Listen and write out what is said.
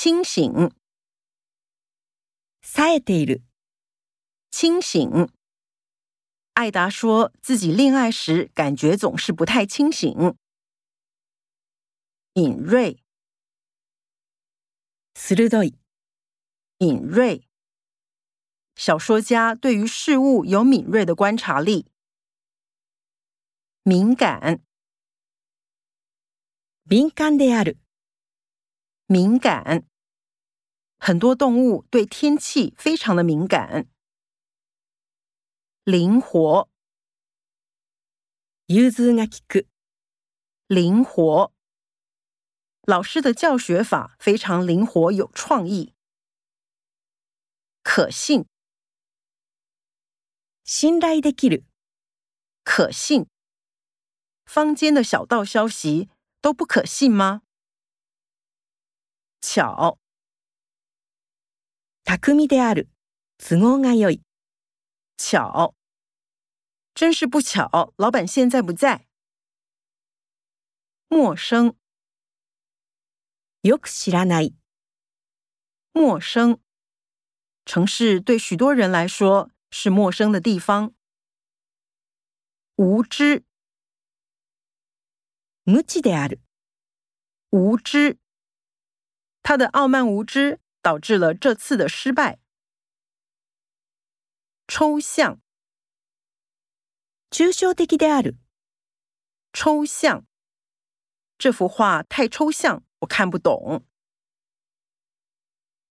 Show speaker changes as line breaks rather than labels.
清醒，
冴えている、
清醒。艾达说自己恋爱时感觉总是不太清醒。敏锐，
鋭い、
敏锐。小说家对于事物有敏锐的观察力。敏感，
敏感である、
敏感。 很多动物对天气非常的敏感。灵活，
融通が利く、
灵活。老师的教学法非常灵活有创意。可信，
信頼できる、
可信。坊间的小道消息都不可信吗？巧，
巧みである、都合が良い、
巧。真是不巧，老板现在不在。陌生，
よく知らない、
陌生。城市对许多人来说是陌生的地方。无知，
無知である、
无知。他的傲慢无知 导致了这次的失败。抽象，
抽象的である、
抽象。这幅画太抽象，我看不懂。